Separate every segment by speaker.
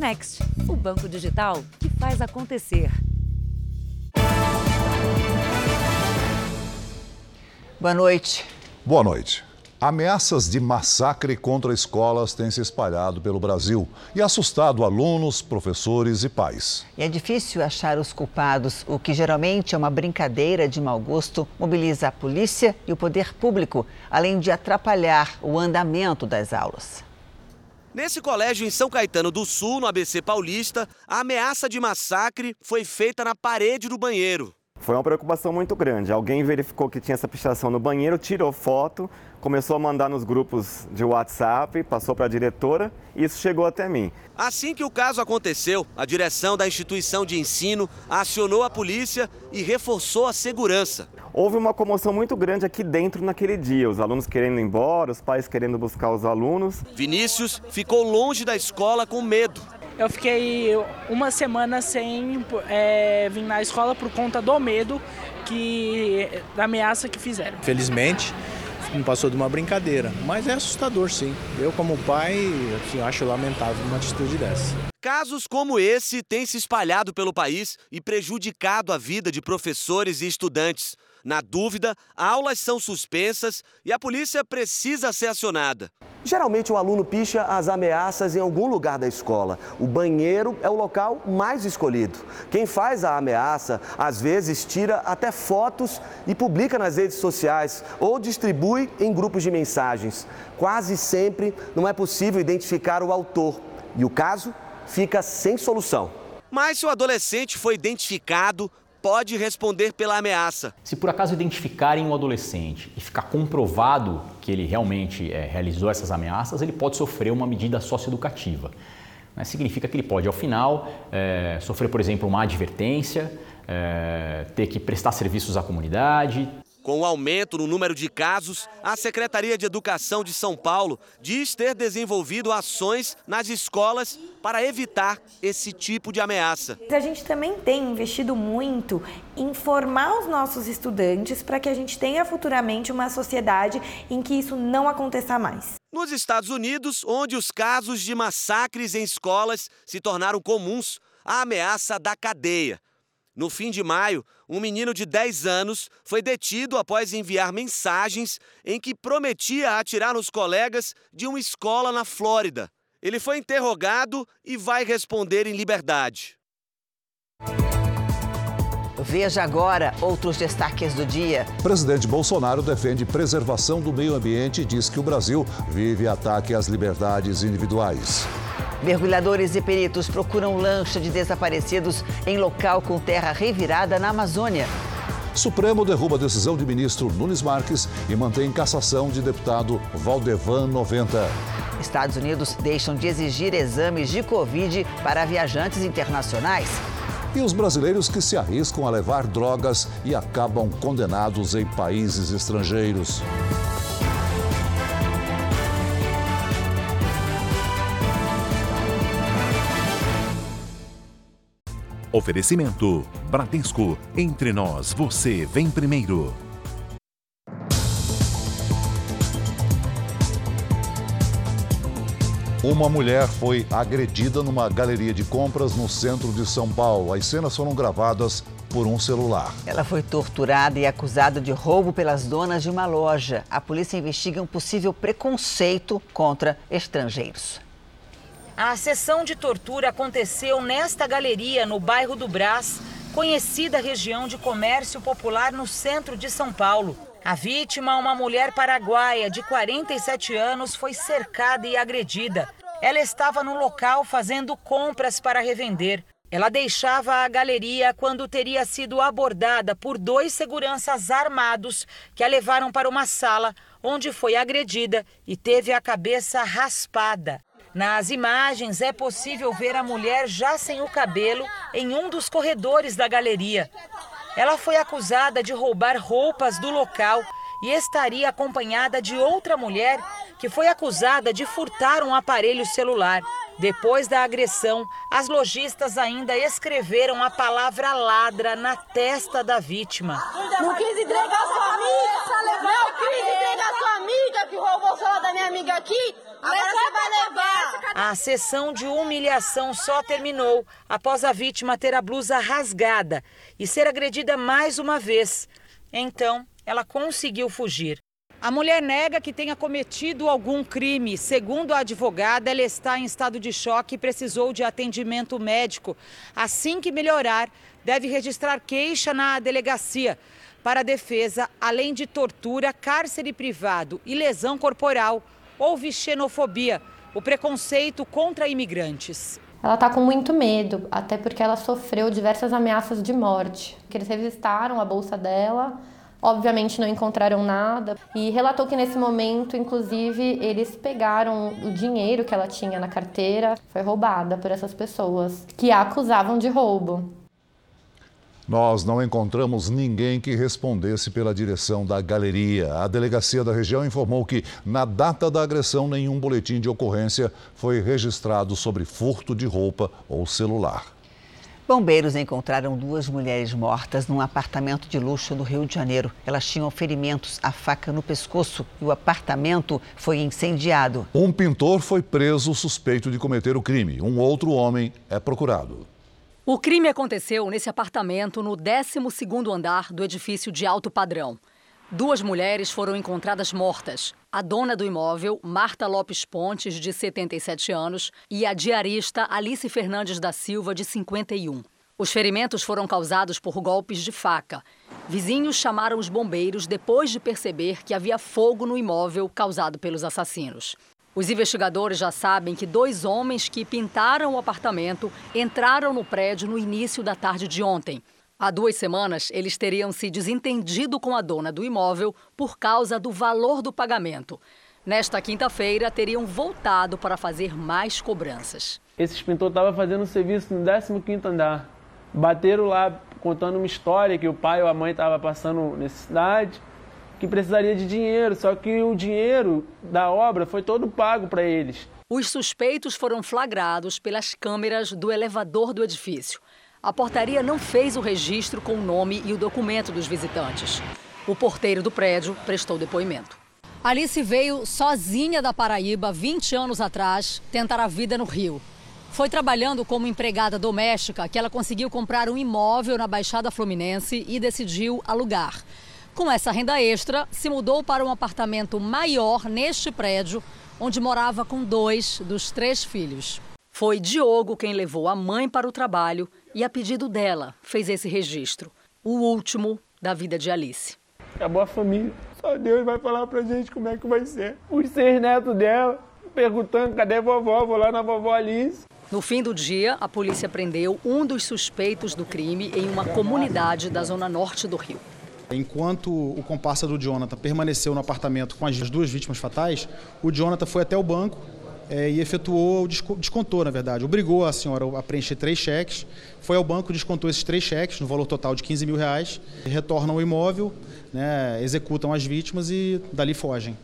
Speaker 1: Next, o banco digital que faz acontecer.
Speaker 2: Boa noite.
Speaker 3: Boa noite. Ameaças de massacre contra escolas têm se espalhado pelo Brasil e assustado alunos, professores e pais.
Speaker 2: E é difícil achar os culpados. O que geralmente é uma brincadeira de mau gosto mobiliza a polícia e o poder público, além de atrapalhar o andamento das aulas.
Speaker 4: Nesse colégio em São Caetano do Sul, no ABC Paulista, a ameaça de massacre foi feita na parede do banheiro.
Speaker 5: Foi uma preocupação muito grande. Alguém verificou que tinha essa pichação no banheiro, tirou foto, começou a mandar nos grupos de WhatsApp, passou para a diretora e isso chegou até mim.
Speaker 4: Assim que o caso aconteceu, a direção da instituição de ensino acionou a polícia e reforçou a segurança.
Speaker 5: Houve uma comoção muito grande aqui dentro naquele dia, os alunos querendo ir embora, os pais querendo buscar os alunos.
Speaker 4: Vinícius ficou longe da escola com medo.
Speaker 6: Eu fiquei uma semana sem é, vir na escola por conta do medo que da ameaça que fizeram.
Speaker 7: Felizmente, não passou de uma brincadeira, mas é assustador sim. Eu como pai, assim, acho lamentável uma atitude dessa.
Speaker 4: Casos como esse têm se espalhado pelo país e prejudicado a vida de professores e estudantes. Na dúvida, aulas são suspensas e a polícia precisa ser acionada.
Speaker 8: Geralmente o aluno picha as ameaças em algum lugar da escola. O banheiro é o local mais escolhido. Quem faz a ameaça, às vezes, tira até fotos e publica nas redes sociais ou distribui em grupos de mensagens. Quase sempre não é possível identificar o autor e o caso fica sem solução.
Speaker 4: Mas se o adolescente foi identificado, pode responder pela ameaça.
Speaker 9: Se por acaso identificarem um adolescente e ficar comprovado que ele realmente é, realizou essas ameaças, ele pode sofrer uma medida socioeducativa. Né? Significa que ele pode, ao final, é, sofrer, por exemplo, uma advertência, é, ter que prestar serviços à comunidade,
Speaker 4: com o aumento no número de casos, a Secretaria de Educação de São Paulo diz ter desenvolvido ações nas escolas para evitar esse tipo de ameaça.
Speaker 10: A gente também tem investido muito em formar os nossos estudantes para que a gente tenha futuramente uma sociedade em que isso não aconteça mais.
Speaker 4: Nos Estados Unidos, onde os casos de massacres em escolas se tornaram comuns, a ameaça da cadeia. No fim de maio, um menino de 10 anos foi detido após enviar mensagens em que prometia atirar nos colegas de uma escola na Flórida. Ele foi interrogado e vai responder em liberdade.
Speaker 2: Veja agora outros destaques do dia.
Speaker 3: Presidente Bolsonaro defende preservação do meio ambiente e diz que o Brasil vive ataque às liberdades individuais.
Speaker 2: Mergulhadores e peritos procuram lancha de desaparecidos em local com terra revirada na Amazônia.
Speaker 3: Supremo derruba a decisão de ministro Nunes Marques e mantém cassação de deputado Valdevan 90.
Speaker 2: Estados Unidos deixam de exigir exames de Covid para viajantes internacionais.
Speaker 3: E os brasileiros que se arriscam a levar drogas e acabam condenados em países estrangeiros.
Speaker 11: Oferecimento: Bradesco. Entre nós, você vem primeiro.
Speaker 3: Uma mulher foi agredida numa galeria de compras no centro de São Paulo. As cenas foram gravadas por um celular.
Speaker 2: Ela foi torturada e acusada de roubo pelas donas de uma loja. A polícia investiga um possível preconceito contra estrangeiros.
Speaker 12: A sessão de tortura aconteceu nesta galeria, no bairro do Brás, conhecida região de comércio popular no centro de São Paulo. A vítima, uma mulher paraguaia de 47 anos, foi cercada e agredida. Ela estava no local fazendo compras para revender. Ela deixava a galeria quando teria sido abordada por dois seguranças armados que a levaram para uma sala onde foi agredida e teve a cabeça raspada. Nas imagens é possível ver a mulher já sem o cabelo em um dos corredores da galeria. Ela foi acusada de roubar roupas do local e estaria acompanhada de outra mulher que foi acusada de furtar um aparelho celular. Depois da agressão, as lojistas ainda escreveram a palavra ladra na testa da vítima.
Speaker 13: Não quis entregar sua amiga, não quis entregar sua amiga que roubou o celular da minha amiga aqui.
Speaker 12: Agora. A sessão de humilhação só terminou após a vítima ter a blusa rasgada e ser agredida mais uma vez. Então, ela conseguiu fugir. A mulher nega que tenha cometido algum crime. Segundo a advogada, ela está em estado de choque e precisou de atendimento médico. Assim que melhorar, deve registrar queixa na delegacia. Para a defesa, além de tortura, cárcere privado e lesão corporal, houve xenofobia, o preconceito contra imigrantes.
Speaker 13: Ela está com muito medo, até porque ela sofreu diversas ameaças de morte. Que eles revistaram a bolsa dela Obviamente não encontraram nada e relatou que nesse momento, inclusive, eles pegaram o dinheiro que ela tinha na carteira, foi roubada por essas pessoas que a acusavam de roubo.
Speaker 3: Nós não encontramos ninguém que respondesse pela direção da galeria. A delegacia da região informou que, na data da agressão, nenhum boletim de ocorrência foi registrado sobre furto de roupa ou celular.
Speaker 2: Bombeiros encontraram duas mulheres mortas num apartamento de luxo no Rio de Janeiro. Elas tinham ferimentos, a faca no pescoço e o apartamento foi incendiado.
Speaker 3: Um pintor foi preso suspeito de cometer o crime. Um outro homem é procurado.
Speaker 1: O crime aconteceu nesse apartamento no 12º andar do edifício de alto padrão. Duas mulheres foram encontradas mortas. A dona do imóvel, Marta Lopes Pontes, de 77 anos, e a diarista Alice Fernandes da Silva, de 51. Os ferimentos foram causados por golpes de faca. Vizinhos chamaram os bombeiros depois de perceber que havia fogo no imóvel causado pelos assassinos. Os investigadores já sabem que dois homens que pintaram o apartamento entraram no prédio no início da tarde de ontem. Há duas semanas, eles teriam se desentendido com a dona do imóvel por causa do valor do pagamento. Nesta quinta-feira, teriam voltado para fazer mais cobranças.
Speaker 14: Esse pintor estava fazendo serviço no 15º andar. Bateram lá contando uma história que o pai ou a mãe estavam passando necessidade, que precisaria de dinheiro, só que o dinheiro da obra foi todo pago para eles.
Speaker 1: Os suspeitos foram flagrados pelas câmeras do elevador do edifício. A portaria não fez o registro com o nome e o documento dos visitantes. O porteiro do prédio prestou depoimento. Alice veio sozinha da Paraíba 20 anos atrás tentar a vida no Rio. Foi trabalhando como empregada doméstica que ela conseguiu comprar um imóvel na Baixada Fluminense e decidiu alugar. Com essa renda extra, se mudou para um apartamento maior neste prédio, onde morava com dois dos três filhos. Foi Diogo quem levou a mãe para o trabalho e, a pedido dela, fez esse registro. O último da vida de Alice.
Speaker 14: Acabou a família. Só Deus vai falar pra gente como é que vai ser. Os seis netos dela perguntando cadê a vovó, vou lá na vovó Alice.
Speaker 1: No fim do dia, a polícia prendeu um dos suspeitos do crime em uma comunidade da zona norte do Rio.
Speaker 15: Enquanto o comparsa do Jonathan permaneceu no apartamento com as duas vítimas fatais, o Jonathan foi até o banco é, e efetuou, descontou, na verdade, obrigou a senhora a preencher três cheques, foi ao banco, descontou esses três cheques, no valor total de 15 mil reais, retornam o imóvel, né, executam as vítimas e dali fogem.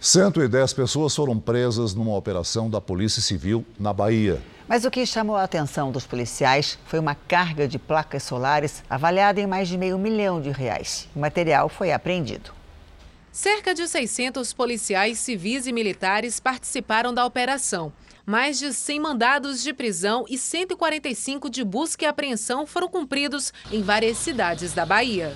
Speaker 3: 110 pessoas foram presas numa operação da Polícia Civil na Bahia.
Speaker 2: Mas o que chamou a atenção dos policiais foi uma carga de placas solares avaliada em mais de meio milhão de reais. O material foi apreendido.
Speaker 16: Cerca de 600 policiais civis e militares participaram da operação. Mais de 100 mandados de prisão e 145 de busca e apreensão foram cumpridos em várias cidades da Bahia.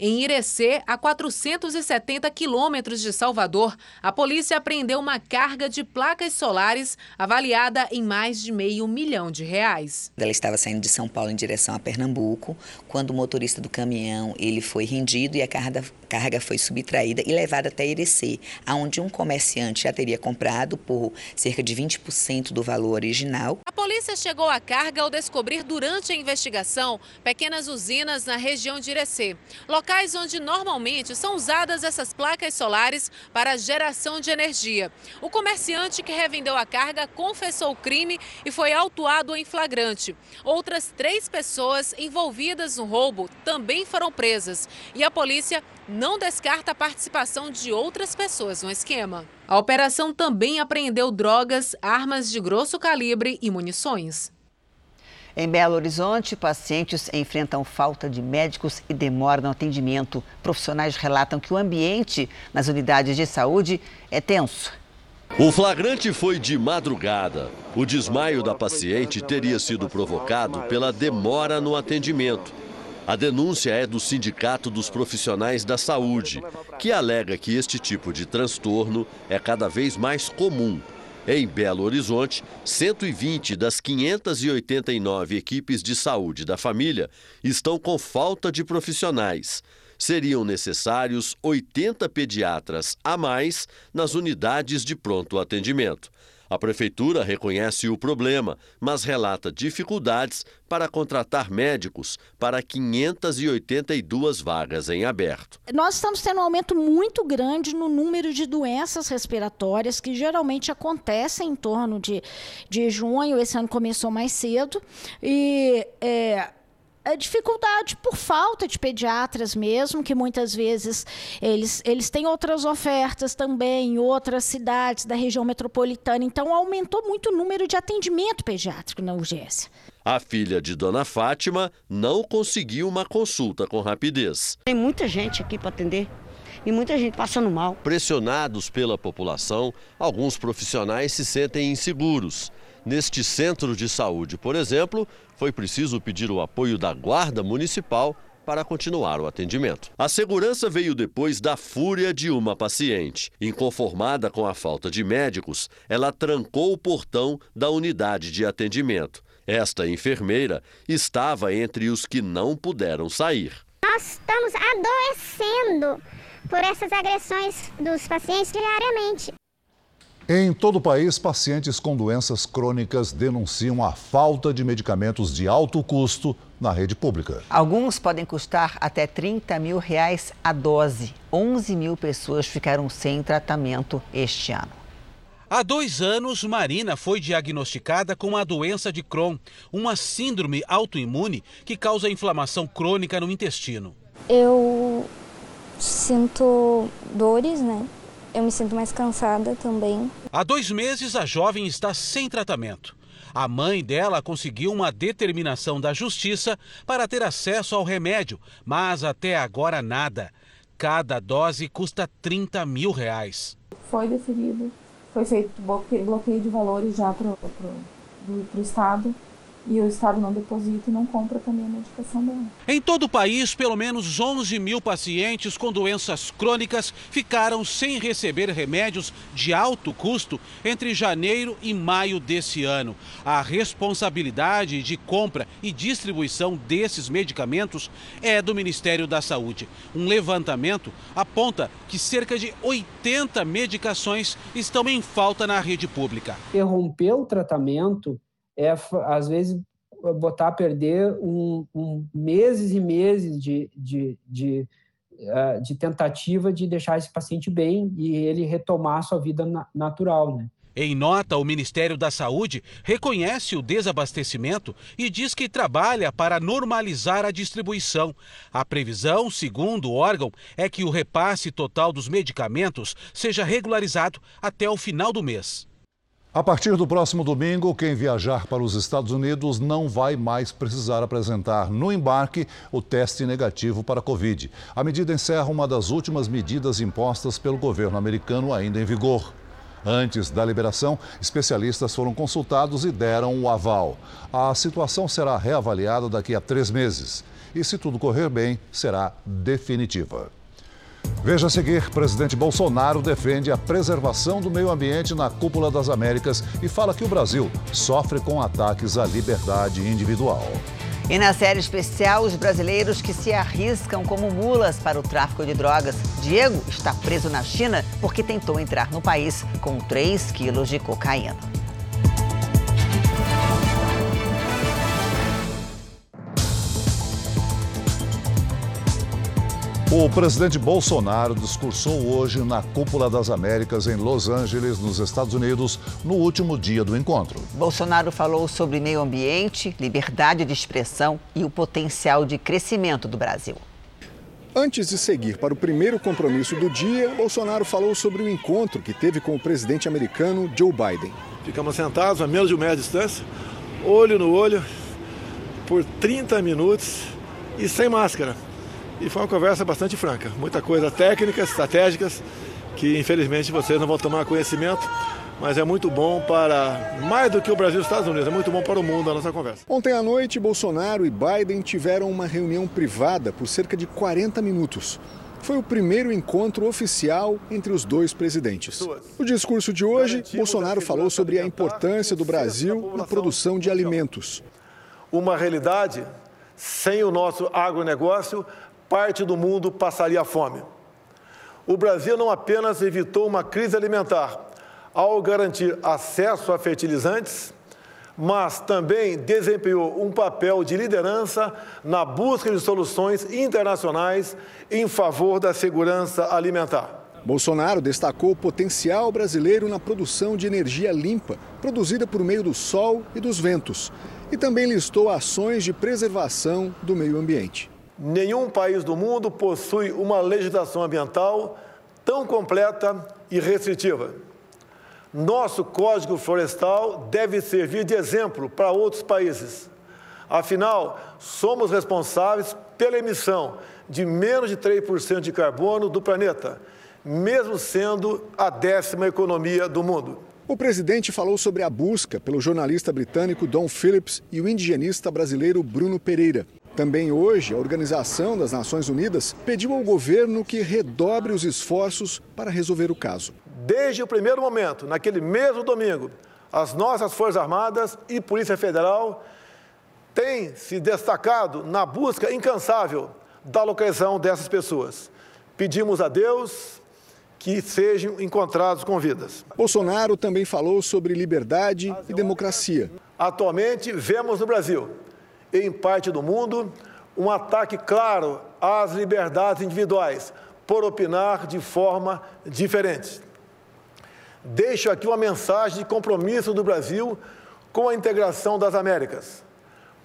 Speaker 16: Em Irecê, a 470 quilômetros de Salvador, a polícia apreendeu uma carga de placas solares avaliada em mais de meio milhão de reais.
Speaker 5: Ela estava saindo de São Paulo em direção a Pernambuco, quando o motorista do caminhão ele foi rendido e a carga, carga foi subtraída e levada até Irecê, onde um comerciante já teria comprado por cerca de 20% do valor original.
Speaker 16: A polícia chegou à carga ao descobrir durante a investigação pequenas usinas na região de Irecê, locais onde normalmente são usadas essas placas solares para geração de energia. O comerciante que revendeu a carga confessou o crime e foi autuado em flagrante. Outras três pessoas envolvidas no roubo também foram presas e a polícia não descarta a participação de outras pessoas no esquema. A operação também apreendeu drogas, armas de grosso calibre e munições.
Speaker 2: Em Belo Horizonte, pacientes enfrentam falta de médicos e demora no atendimento. Profissionais relatam que o ambiente nas unidades de saúde é tenso.
Speaker 17: O flagrante foi de madrugada. O desmaio da paciente teria sido provocado pela demora no atendimento. A denúncia é do Sindicato dos Profissionais da Saúde, que alega que este tipo de transtorno é cada vez mais comum em Belo Horizonte, 120 das 589 equipes de saúde da família estão com falta de profissionais. Seriam necessários 80 pediatras a mais nas unidades de pronto atendimento. A prefeitura reconhece o problema, mas relata dificuldades para contratar médicos para 582 vagas em aberto.
Speaker 18: Nós estamos tendo um aumento muito grande no número de doenças respiratórias que geralmente acontecem em torno de, de junho. Esse ano começou mais cedo. E é, dificuldade por falta de pediatras mesmo, que muitas vezes eles, eles têm outras ofertas também em outras cidades da região metropolitana. Então, aumentou muito o número de atendimento pediátrico na urgência.
Speaker 17: A filha de Dona Fátima não conseguiu uma consulta com rapidez.
Speaker 19: Tem muita gente aqui para atender e muita gente passando mal.
Speaker 17: Pressionados pela população, alguns profissionais se sentem inseguros. Neste centro de saúde, por exemplo, foi preciso pedir o apoio da Guarda Municipal para continuar o atendimento. A segurança veio depois da fúria de uma paciente. Inconformada com a falta de médicos, ela trancou o portão da unidade de atendimento. Esta enfermeira estava entre os que não puderam sair.
Speaker 20: Nós estamos adoecendo por essas agressões dos pacientes diariamente.
Speaker 3: Em todo o país, pacientes com doenças crônicas denunciam a falta de medicamentos de alto custo na rede pública.
Speaker 2: Alguns podem custar até 30 mil reais a dose. 11 mil pessoas ficaram sem tratamento este ano.
Speaker 21: Há dois anos, Marina foi diagnosticada com a doença de Crohn, uma síndrome autoimune que causa inflamação crônica no intestino.
Speaker 22: Eu sinto dores, né? Eu me sinto mais cansada também.
Speaker 21: Há dois meses, a jovem está sem tratamento. A mãe dela conseguiu uma determinação da justiça para ter acesso ao remédio, mas até agora nada. Cada dose custa 30 mil reais.
Speaker 23: Foi decidido, foi feito bloqueio de valores já para o Estado e o Estado não deposita e não compra também a medicação dela.
Speaker 21: Em todo o país, pelo menos 11 mil pacientes com doenças crônicas ficaram sem receber remédios de alto custo entre janeiro e maio desse ano. A responsabilidade de compra e distribuição desses medicamentos é do Ministério da Saúde. Um levantamento aponta que cerca de 80 medicações estão em falta na rede pública.
Speaker 24: Interromper o tratamento é, às vezes, botar a perder um, um meses e meses de, de, de, uh, de, tentativa de deixar esse paciente bem e ele retomar a sua vida na, natural, né?
Speaker 21: Em nota, o Ministério da Saúde reconhece o desabastecimento e diz que trabalha para normalizar a distribuição. A previsão, segundo o órgão, é que o repasse total dos medicamentos seja regularizado até o final do mês.
Speaker 3: A partir do próximo domingo, quem viajar para os Estados Unidos não vai mais precisar apresentar no embarque o teste negativo para a Covid. A medida encerra uma das últimas medidas impostas pelo governo americano ainda em vigor. Antes da liberação, especialistas foram consultados e deram o aval. A situação será reavaliada daqui a três meses. E, se tudo correr bem, será definitiva. Veja a seguir: presidente Bolsonaro defende a preservação do meio ambiente na cúpula das Américas e fala que o Brasil sofre com ataques à liberdade individual.
Speaker 2: E na série especial, os brasileiros que se arriscam como mulas para o tráfico de drogas. Diego está preso na China porque tentou entrar no país com 3 quilos de cocaína.
Speaker 3: O presidente Bolsonaro discursou hoje na Cúpula das Américas em Los Angeles, nos Estados Unidos, no último dia do encontro.
Speaker 2: Bolsonaro falou sobre meio ambiente, liberdade de expressão e o potencial de crescimento do Brasil.
Speaker 25: Antes de seguir para o primeiro compromisso do dia, Bolsonaro falou sobre o encontro que teve com o presidente americano Joe Biden.
Speaker 26: Ficamos sentados a menos de um metro de distância, olho no olho,
Speaker 27: por 30 minutos e sem máscara. E foi uma conversa bastante franca. Muita coisa técnicas, estratégicas, que infelizmente vocês não vão tomar conhecimento, mas é muito bom para, mais do que o Brasil e os Estados Unidos, é muito bom para o mundo a nossa conversa.
Speaker 25: Ontem à noite, Bolsonaro e Biden tiveram uma reunião privada por cerca de 40 minutos. Foi o primeiro encontro oficial entre os dois presidentes. No discurso de hoje, Bolsonaro falou sobre a importância do Brasil na produção de alimentos.
Speaker 27: Uma realidade, sem o nosso agronegócio, parte do mundo passaria fome. O Brasil não apenas evitou uma crise alimentar ao garantir acesso a fertilizantes, mas também desempenhou um papel de liderança na busca de soluções internacionais em favor da segurança alimentar.
Speaker 25: Bolsonaro destacou o potencial brasileiro na produção de energia limpa, produzida por meio do sol e dos ventos, e também listou ações de preservação do meio ambiente.
Speaker 27: Nenhum país do mundo possui uma legislação ambiental tão completa e restritiva. Nosso Código Florestal deve servir de exemplo para outros países. Afinal, somos responsáveis pela emissão de menos de 3% de carbono do planeta, mesmo sendo a décima economia do mundo.
Speaker 25: O presidente falou sobre a busca pelo jornalista britânico Don Phillips e o indigenista brasileiro Bruno Pereira. Também hoje, a Organização das Nações Unidas pediu ao governo que redobre os esforços para resolver o caso.
Speaker 27: Desde o primeiro momento, naquele mesmo domingo, as nossas Forças Armadas e Polícia Federal têm se destacado na busca incansável da localização dessas pessoas. Pedimos a Deus que sejam encontrados com vidas.
Speaker 25: Bolsonaro também falou sobre liberdade e democracia.
Speaker 27: Atualmente, vemos no Brasil em parte do mundo, um ataque claro às liberdades individuais por opinar de forma diferente. Deixo aqui uma mensagem de compromisso do Brasil com a integração das Américas,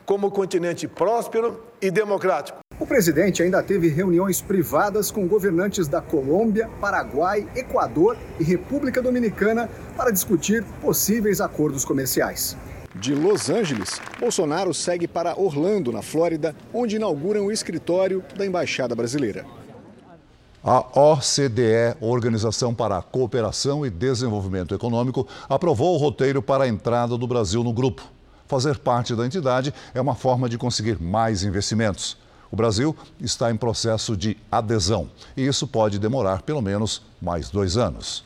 Speaker 27: como continente próspero e democrático.
Speaker 25: O presidente ainda teve reuniões privadas com governantes da Colômbia, Paraguai, Equador e República Dominicana para discutir possíveis acordos comerciais. De Los Angeles, Bolsonaro segue para Orlando, na Flórida, onde inauguram o escritório da Embaixada Brasileira.
Speaker 3: A OCDE, Organização para a Cooperação e Desenvolvimento Econômico, aprovou o roteiro para a entrada do Brasil no grupo. Fazer parte da entidade é uma forma de conseguir mais investimentos. O Brasil está em processo de adesão e isso pode demorar pelo menos mais dois anos.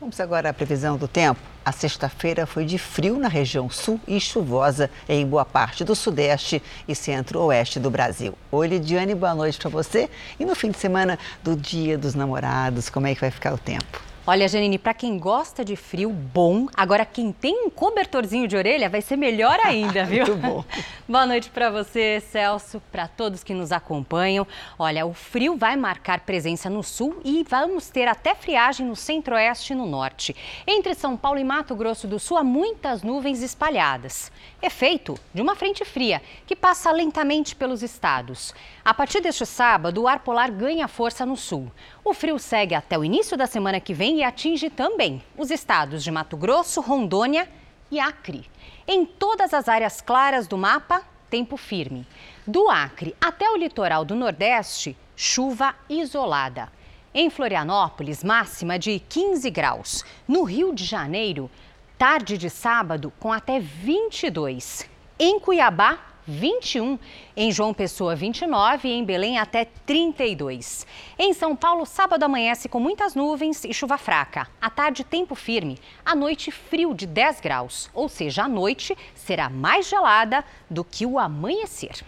Speaker 2: Vamos agora à previsão do tempo. A sexta-feira foi de frio na região sul e chuvosa em boa parte do sudeste e centro-oeste do Brasil. Oi, Lidiane, boa noite para você. E no fim de semana do Dia dos Namorados, como é que vai ficar o tempo?
Speaker 28: Olha, Janine, para quem gosta de frio, bom. Agora, quem tem um cobertorzinho de orelha vai ser melhor ainda, viu?
Speaker 2: Muito bom.
Speaker 28: Boa noite para você, Celso, para todos que nos acompanham. Olha, o frio vai marcar presença no sul e vamos ter até friagem no centro-oeste e no norte. Entre São Paulo e Mato Grosso do Sul, há muitas nuvens espalhadas. Efeito de uma frente fria que passa lentamente pelos estados. A partir deste sábado, o ar polar ganha força no sul. O frio segue até o início da semana que vem e atinge também os estados de Mato Grosso, Rondônia e Acre. Em todas as áreas claras do mapa, tempo firme. Do Acre até o litoral do Nordeste, chuva isolada. Em Florianópolis, máxima de 15 graus. No Rio de Janeiro, tarde de sábado com até 22. Em Cuiabá, 21, em João Pessoa 29 e em Belém até 32. Em São Paulo, sábado amanhece com muitas nuvens e chuva fraca. À tarde, tempo firme. À noite, frio de 10 graus, ou seja, a noite será mais gelada do que o amanhecer.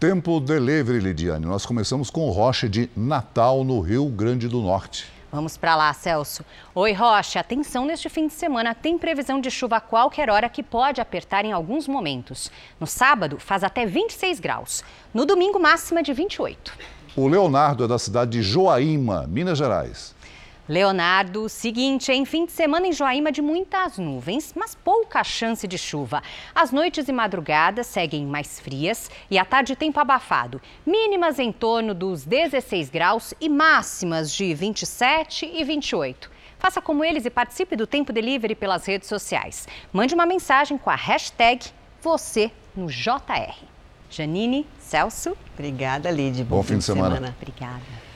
Speaker 3: Tempo delivery, Lidiane. Nós começamos com o Rocha de Natal, no Rio Grande do Norte.
Speaker 28: Vamos para lá, Celso. Oi, Rocha. Atenção neste fim de semana. Tem previsão de chuva a qualquer hora que pode apertar em alguns momentos. No sábado, faz até 26 graus. No domingo, máxima de 28.
Speaker 3: O Leonardo é da cidade de Joaíma, Minas Gerais.
Speaker 28: Leonardo, seguinte, em fim de semana em Joaíma de muitas nuvens, mas pouca chance de chuva. As noites e madrugadas seguem mais frias e à tarde tempo abafado. Mínimas em torno dos 16 graus e máximas de 27 e 28. Faça como eles e participe do Tempo Delivery pelas redes sociais. Mande uma mensagem com a hashtag você no JR. Janine, Celso.
Speaker 2: Obrigada, Lid.
Speaker 3: Bom, Bom fim, de semana. semana.
Speaker 28: Obrigada.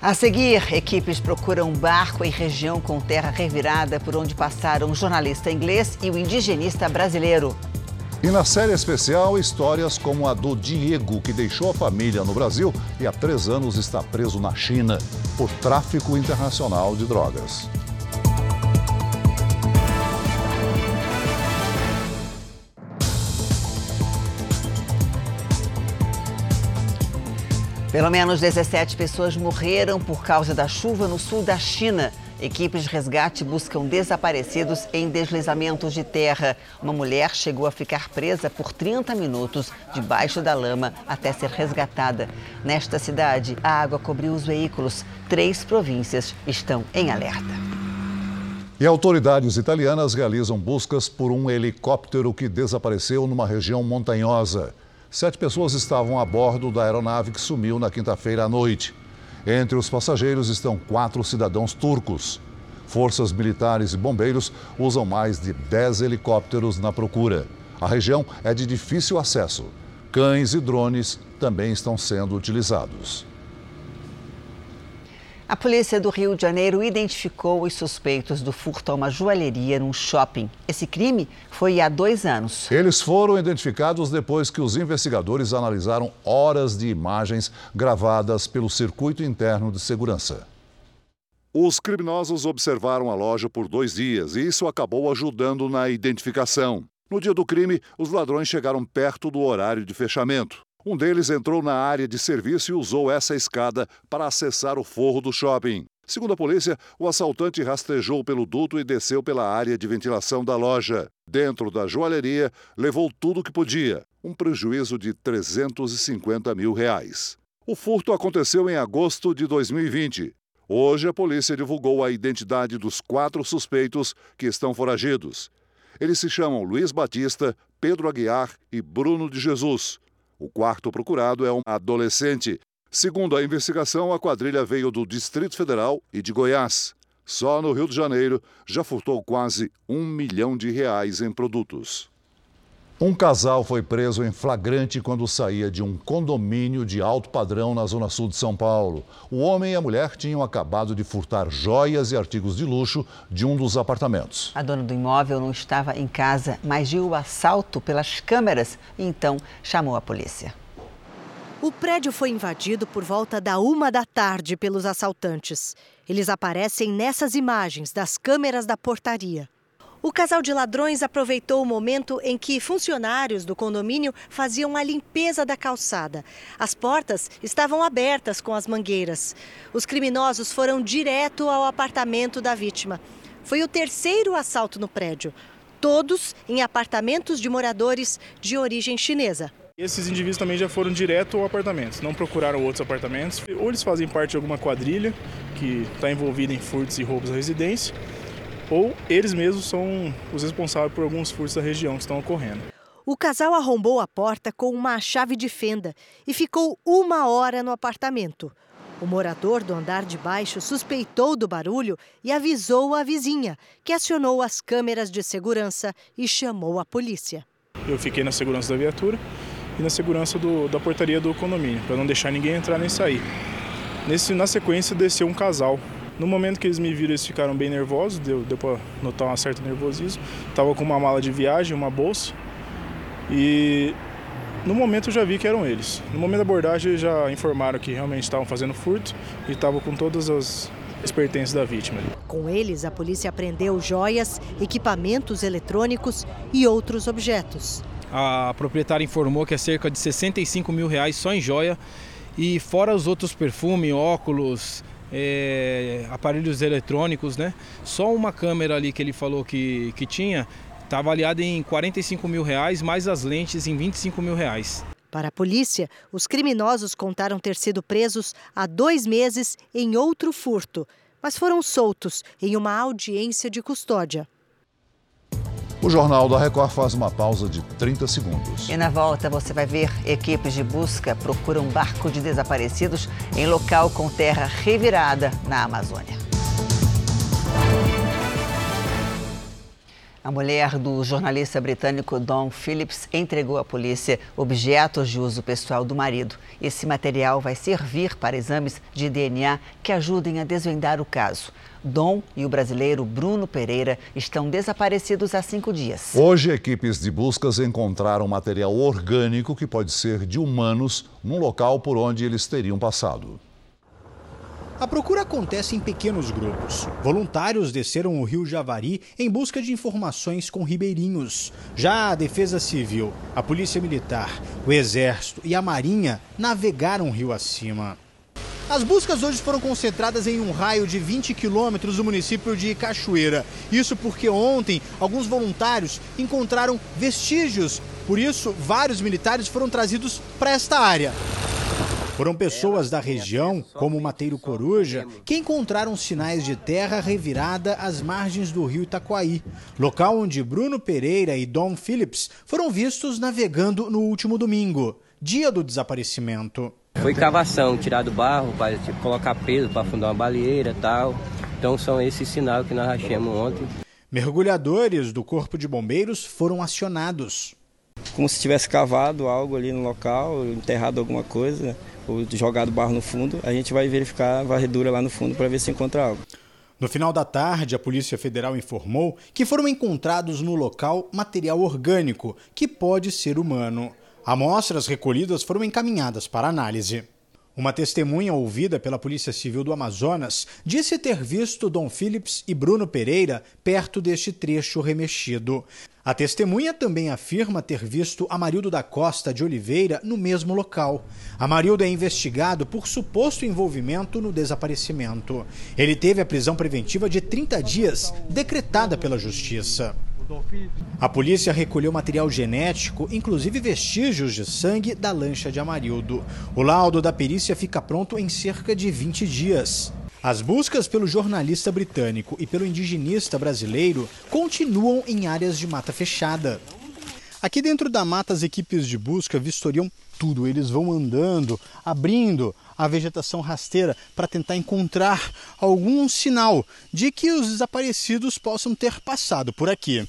Speaker 2: A seguir, equipes procuram um barco em região com terra revirada por onde passaram um jornalista inglês e o indigenista brasileiro.
Speaker 3: E na série especial, histórias como a do Diego, que deixou a família no Brasil e há três anos está preso na China por tráfico internacional de drogas.
Speaker 2: Pelo menos 17 pessoas morreram por causa da chuva no sul da China. Equipes de resgate buscam desaparecidos em deslizamentos de terra. Uma mulher chegou a ficar presa por 30 minutos debaixo da lama até ser resgatada. Nesta cidade, a água cobriu os veículos. Três províncias estão em alerta.
Speaker 3: E autoridades italianas realizam buscas por um helicóptero que desapareceu numa região montanhosa. Sete pessoas estavam a bordo da aeronave que sumiu na quinta-feira à noite. Entre os passageiros estão quatro cidadãos turcos. Forças militares e bombeiros usam mais de 10 helicópteros na procura. A região é de difícil acesso. Cães e drones também estão sendo utilizados.
Speaker 2: A polícia do Rio de Janeiro identificou os suspeitos do furto a uma joalheria num shopping. Esse crime foi há dois anos.
Speaker 3: Eles foram identificados depois que os investigadores analisaram horas de imagens gravadas pelo circuito interno de segurança. Os criminosos observaram a loja por dois dias e isso acabou ajudando na identificação. No dia do crime, os ladrões chegaram perto do horário de fechamento. Um deles entrou na área de serviço e usou essa escada para acessar o forro do shopping. Segundo a polícia, o assaltante rastejou pelo duto e desceu pela área de ventilação da loja. Dentro da joalheria, levou tudo o que podia, um prejuízo de 350 mil reais. O furto aconteceu em agosto de 2020. Hoje, a polícia divulgou a identidade dos quatro suspeitos que estão foragidos. Eles se chamam Luiz Batista, Pedro Aguiar e Bruno de Jesus. O quarto procurado é um adolescente. Segundo a investigação, a quadrilha veio do Distrito Federal e de Goiás. Só no Rio de Janeiro já furtou quase um milhão de reais em produtos. Um casal foi preso em flagrante quando saía de um condomínio de alto padrão na zona sul de São Paulo. O homem e a mulher tinham acabado de furtar joias e artigos de luxo de um dos apartamentos.
Speaker 2: A dona do imóvel não estava em casa, mas viu o assalto pelas câmeras e então chamou a polícia.
Speaker 29: O prédio foi invadido por volta da uma da tarde pelos assaltantes. Eles aparecem nessas imagens das câmeras da portaria. O casal de ladrões aproveitou o momento em que funcionários do condomínio faziam a limpeza da calçada. As portas estavam abertas com as mangueiras. Os criminosos foram direto ao apartamento da vítima. Foi o terceiro assalto no prédio, todos em apartamentos de moradores de origem chinesa.
Speaker 30: Esses indivíduos também já foram direto ao apartamento, não procuraram outros apartamentos. Ou eles fazem parte de alguma quadrilha que está envolvida em furtos e roubos à residência, ou eles mesmos são os responsáveis por alguns furtos da região que estão ocorrendo.
Speaker 29: O casal arrombou a porta com uma chave de fenda e ficou uma hora no apartamento. O morador do andar de baixo suspeitou do barulho e avisou a vizinha, que acionou as câmeras de segurança e chamou a polícia.
Speaker 30: Eu fiquei na segurança da viatura e na segurança do, da portaria do condomínio, para não deixar ninguém entrar nem sair. Nesse, na sequência, desceu um casal no momento que eles me viram, eles ficaram bem nervosos, deu, deu para notar um certo nervosismo. Tava com uma mala de viagem, uma bolsa. E no momento eu já vi que eram eles. No momento da abordagem já informaram que realmente estavam fazendo furto e estavam com todas as, as pertences da vítima.
Speaker 29: Com eles, a polícia apreendeu joias, equipamentos eletrônicos e outros objetos.
Speaker 31: A proprietária informou que é cerca de 65 mil reais só em joia e fora os outros perfumes, óculos, é, aparelhos eletrônicos, né? Só uma câmera ali que ele falou que, que tinha está avaliada em 45 mil reais, mais as lentes em 25 mil reais.
Speaker 29: Para a polícia, os criminosos contaram ter sido presos há dois meses em outro furto, mas foram soltos em uma audiência de custódia.
Speaker 3: O Jornal da Record faz uma pausa de 30 segundos.
Speaker 2: E na volta você vai ver equipes de busca procuram um barco de desaparecidos em local com terra revirada na Amazônia. A mulher do jornalista britânico Don Phillips entregou à polícia objetos de uso pessoal do marido. Esse material vai servir para exames de DNA que ajudem a desvendar o caso. Dom e o brasileiro Bruno Pereira estão desaparecidos há cinco dias.
Speaker 3: Hoje, equipes de buscas encontraram material orgânico que pode ser de humanos num local por onde eles teriam passado.
Speaker 32: A procura acontece em pequenos grupos. Voluntários desceram o rio Javari em busca de informações com ribeirinhos. Já a Defesa Civil, a Polícia Militar, o Exército e a Marinha navegaram o rio acima. As buscas hoje foram concentradas em um raio de 20 quilômetros do município de Cachoeira. Isso porque ontem alguns voluntários encontraram vestígios. Por isso, vários militares foram trazidos para esta área. Foram pessoas da região, como o Mateiro Coruja, que encontraram sinais de terra revirada às margens do rio Itacoaí, local onde Bruno Pereira e Dom Phillips foram vistos navegando no último domingo, dia do desaparecimento.
Speaker 33: Foi cavação, tirar do barro, para tipo, colocar peso para fundar uma baleeira tal. Então são esses sinais que nós achamos ontem.
Speaker 32: Mergulhadores do Corpo de Bombeiros foram acionados.
Speaker 33: Como se tivesse cavado algo ali no local, enterrado alguma coisa ou jogado barro no fundo, a gente vai verificar a varredura lá no fundo para ver se encontra algo.
Speaker 32: No final da tarde, a Polícia Federal informou que foram encontrados no local material orgânico, que pode ser humano. Amostras recolhidas foram encaminhadas para análise. Uma testemunha ouvida pela Polícia Civil do Amazonas disse ter visto Dom Phillips e Bruno Pereira perto deste trecho remexido. A testemunha também afirma ter visto Amarildo da Costa de Oliveira no mesmo local. Amarildo é investigado por suposto envolvimento no desaparecimento. Ele teve a prisão preventiva de 30 dias, decretada pela Justiça. A polícia recolheu material genético, inclusive vestígios de sangue da lancha de Amarildo. O laudo da perícia fica pronto em cerca de 20 dias. As buscas pelo jornalista britânico e pelo indigenista brasileiro continuam em áreas de mata fechada. Aqui dentro da mata, as equipes de busca vistoriam tudo. Eles vão andando, abrindo a vegetação rasteira para tentar encontrar algum sinal de que os desaparecidos possam ter passado por aqui.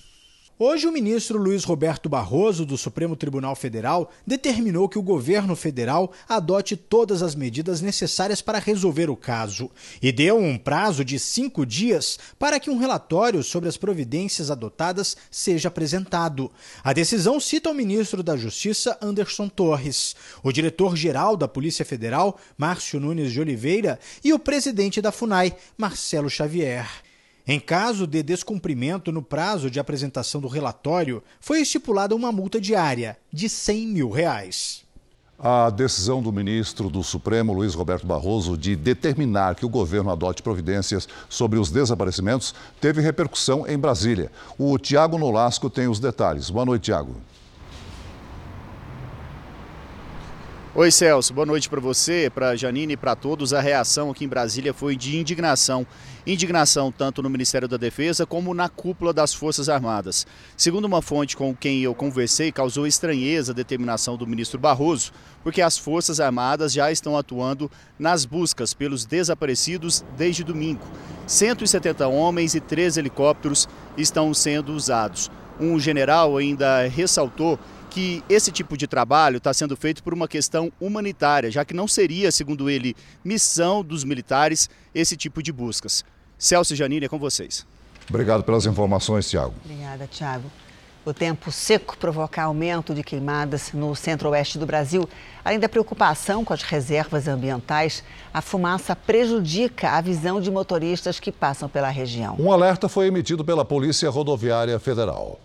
Speaker 32: Hoje, o ministro Luiz Roberto Barroso, do Supremo Tribunal Federal, determinou que o governo federal adote todas as medidas necessárias para resolver o caso e deu um prazo de cinco dias para que um relatório sobre as providências adotadas seja apresentado. A decisão cita o ministro da Justiça, Anderson Torres, o diretor-geral da Polícia Federal, Márcio Nunes de Oliveira, e o presidente da FUNAI, Marcelo Xavier. Em caso de descumprimento no prazo de apresentação do relatório, foi estipulada uma multa diária de 100 mil reais.
Speaker 3: A decisão do ministro do Supremo, Luiz Roberto Barroso, de determinar que o governo adote providências sobre os desaparecimentos teve repercussão em Brasília. O Tiago Nolasco tem os detalhes. Boa noite, Tiago.
Speaker 34: Oi, Celso. Boa noite para você, para Janine e para todos. A reação aqui em Brasília foi de indignação. Indignação tanto no Ministério da Defesa como na cúpula das Forças Armadas. Segundo uma fonte com quem eu conversei, causou estranheza a determinação do ministro Barroso, porque as Forças Armadas já estão atuando nas buscas pelos desaparecidos desde domingo. 170 homens e três helicópteros estão sendo usados. Um general ainda ressaltou que esse tipo de trabalho está sendo feito por uma questão humanitária, já que não seria, segundo ele, missão dos militares esse tipo de buscas. Celso e Janine, é com vocês.
Speaker 3: Obrigado pelas informações, Tiago.
Speaker 2: Obrigada, Tiago. O tempo seco provoca aumento de queimadas no centro-oeste do Brasil. Além da preocupação com as reservas ambientais, a fumaça prejudica a visão de motoristas que passam pela região.
Speaker 3: Um alerta foi emitido pela Polícia Rodoviária Federal.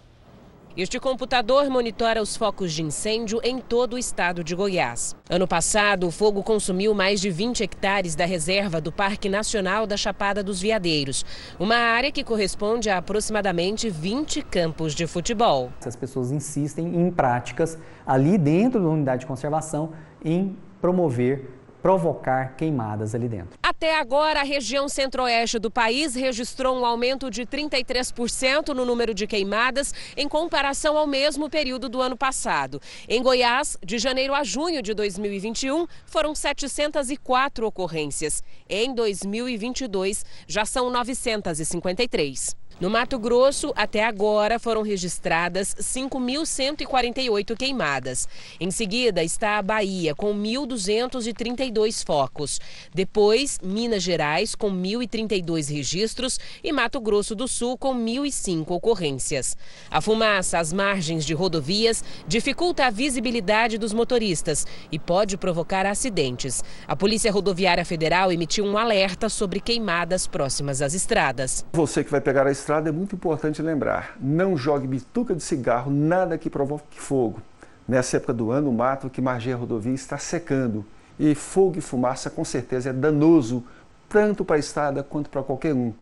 Speaker 16: Este computador monitora os focos de incêndio em todo o estado de Goiás. Ano passado, o fogo consumiu mais de 20 hectares da reserva do Parque Nacional da Chapada dos Veadeiros, uma área que corresponde a aproximadamente 20 campos de futebol.
Speaker 35: As pessoas insistem em práticas ali dentro da unidade de conservação em promover provocar queimadas ali dentro.
Speaker 16: Até agora, a região centro-oeste do país registrou um aumento de 33% no número de queimadas em comparação ao mesmo período do ano passado. Em Goiás, de janeiro a junho de 2021, foram 704 ocorrências. Em 2022, já são 953. No Mato Grosso, até agora foram registradas 5.148 queimadas. Em seguida está a Bahia, com 1.232 focos. Depois, Minas Gerais, com 1.032 registros e Mato Grosso do Sul, com 1.005 ocorrências. A fumaça às margens de rodovias dificulta a visibilidade dos motoristas e pode provocar acidentes. A Polícia Rodoviária Federal emitiu um alerta sobre queimadas próximas às estradas.
Speaker 36: Você que vai pegar a estrada é muito importante lembrar: não jogue bituca de cigarro, nada que provoque fogo. Nessa época do ano, o mato que margeia a rodovia está secando. E fogo e fumaça com certeza é danoso, tanto para a estrada quanto para qualquer um.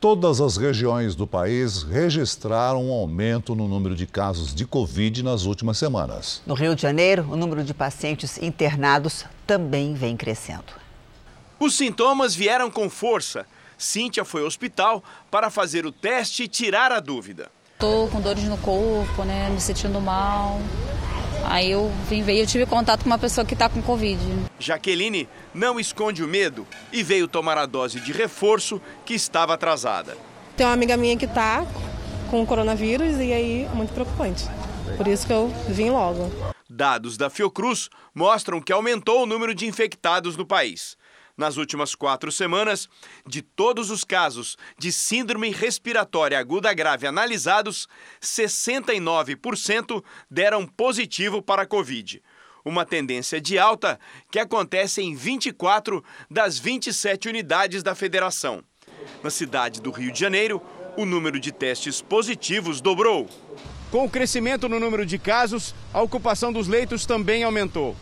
Speaker 3: Todas as regiões do país registraram um aumento no número de casos de Covid nas últimas semanas.
Speaker 2: No Rio de Janeiro, o número de pacientes internados também vem crescendo.
Speaker 37: Os sintomas vieram com força. Cíntia foi ao hospital para fazer o teste e tirar a dúvida.
Speaker 38: Tô com dores no corpo, né, me sentindo mal. Aí eu vim ver, eu tive contato com uma pessoa que está com Covid.
Speaker 37: Jaqueline não esconde o medo e veio tomar a dose de reforço que estava atrasada.
Speaker 39: Tem uma amiga minha que está com o coronavírus e aí é muito preocupante. Por isso que eu vim logo.
Speaker 37: Dados da Fiocruz mostram que aumentou o número de infectados no país. Nas últimas quatro semanas, de todos os casos de síndrome respiratória aguda grave analisados, 69% deram positivo para a Covid. Uma tendência de alta que acontece em 24 das 27 unidades da federação. Na cidade do Rio de Janeiro, o número de testes positivos dobrou. Com o crescimento no número de casos, a ocupação dos leitos também aumentou.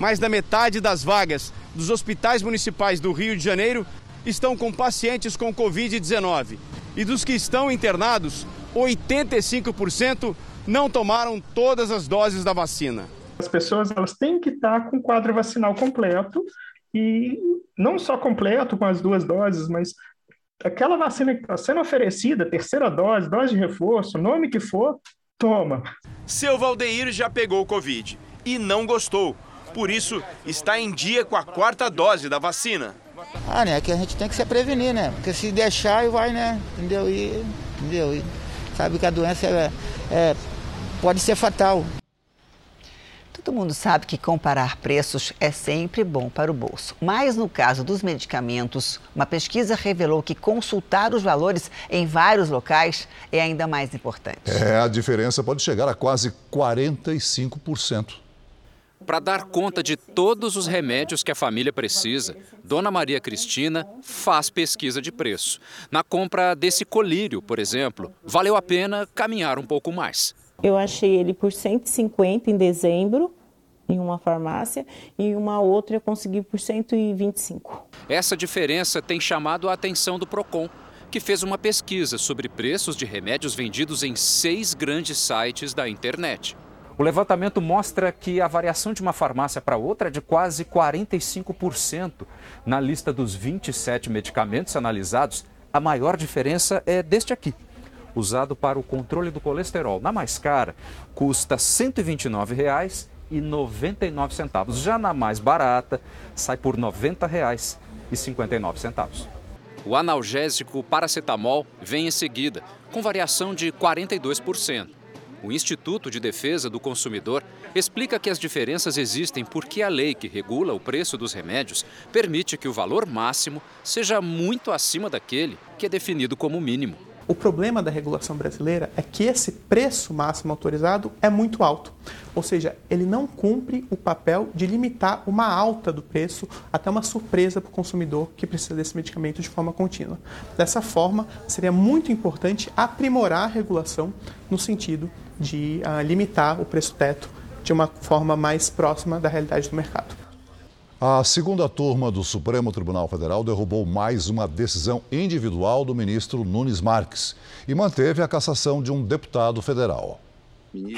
Speaker 37: Mais da metade das vagas dos hospitais municipais do Rio de Janeiro estão com pacientes com Covid-19. E dos que estão internados, 85% não tomaram todas as doses da vacina.
Speaker 40: As pessoas elas têm que estar com o quadro vacinal completo e não só completo com as duas doses, mas aquela vacina que está sendo oferecida, terceira dose, dose de reforço, nome que for, toma.
Speaker 37: Seu Valdeir já pegou Covid e não gostou. Por isso, está em dia com a quarta dose da vacina.
Speaker 32: Ah, né? Que a gente tem que se prevenir, né? Porque se deixar, vai, né? Entendeu? E, entendeu? E sabe que a doença é, é, pode ser fatal.
Speaker 2: Todo mundo sabe que comparar preços é sempre bom para o bolso. Mas no caso dos medicamentos, uma pesquisa revelou que consultar os valores em vários locais é ainda mais importante.
Speaker 3: É, a diferença pode chegar a quase 45%.
Speaker 26: Para dar conta de todos os remédios que a família precisa, Dona Maria Cristina faz pesquisa de preço. Na compra desse colírio, por exemplo, valeu a pena caminhar um pouco mais.
Speaker 41: Eu achei ele por 150 em dezembro, em uma farmácia, e em uma outra eu consegui por 125.
Speaker 26: Essa diferença tem chamado a atenção do Procon, que fez uma pesquisa sobre preços de remédios vendidos em seis grandes sites da internet.
Speaker 42: O levantamento mostra que a variação de uma farmácia para outra é de quase 45%. Na lista dos 27 medicamentos analisados, a maior diferença é deste aqui. Usado para o controle do colesterol, na mais cara, custa R$ 129,99. Já na mais barata, sai por R$ 90,59.
Speaker 26: O analgésico paracetamol vem em seguida, com variação de 42%. O Instituto de Defesa do Consumidor explica que as diferenças existem porque a lei que regula o preço dos remédios permite que o valor máximo seja muito acima daquele que é definido como mínimo.
Speaker 30: O problema da regulação brasileira é que esse preço máximo autorizado é muito alto, ou seja, ele não cumpre o papel de limitar uma alta do preço até uma surpresa para o consumidor que precisa desse medicamento de forma contínua. Dessa forma, seria muito importante aprimorar a regulação no sentido de uh, limitar o preço teto de uma forma mais próxima da realidade do mercado.
Speaker 3: A segunda turma do Supremo Tribunal Federal derrubou mais uma decisão individual do ministro Nunes Marques e manteve a cassação de um deputado federal.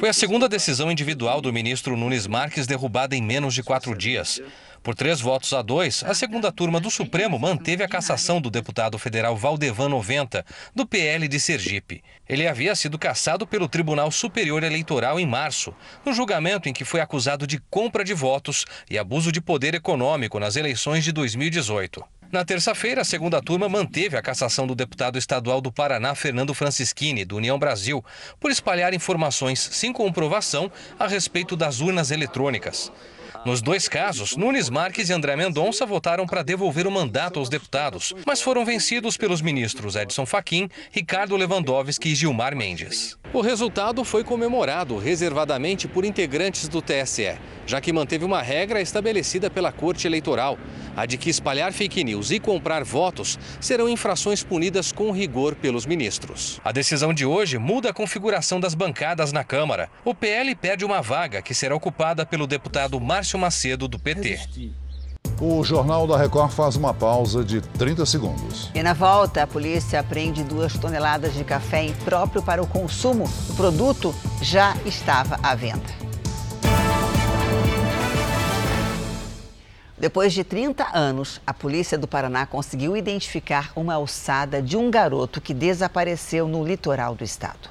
Speaker 43: Foi a segunda decisão individual do ministro Nunes Marques derrubada em menos de quatro dias. Por três votos a dois, a segunda turma do Supremo manteve a cassação do deputado federal Valdevan 90, do PL de Sergipe. Ele havia sido cassado pelo Tribunal Superior Eleitoral em março, no julgamento em que foi acusado de compra de votos e abuso de poder econômico nas eleições de 2018. Na terça-feira, a segunda turma manteve a cassação do deputado estadual do Paraná, Fernando Francischini, do União Brasil, por espalhar informações sem comprovação a respeito das urnas eletrônicas. Nos dois casos, Nunes Marques e André Mendonça votaram para devolver o mandato aos deputados, mas foram vencidos pelos ministros Edson Fachin, Ricardo Lewandowski e Gilmar Mendes. O resultado foi comemorado reservadamente por integrantes do TSE, já que manteve uma regra estabelecida pela Corte Eleitoral, a de que espalhar fake news e comprar votos serão infrações punidas com rigor pelos ministros. A decisão de hoje muda a configuração das bancadas na Câmara. O PL perde uma vaga que será ocupada pelo deputado Márcio Macedo, do PT.
Speaker 3: O Jornal da Record faz uma pausa de 30 segundos.
Speaker 2: E na volta, a polícia apreende duas toneladas de café impróprio para o consumo. O produto já estava à venda. Depois de 30 anos, a polícia do Paraná conseguiu identificar uma alçada de um garoto que desapareceu no litoral do estado.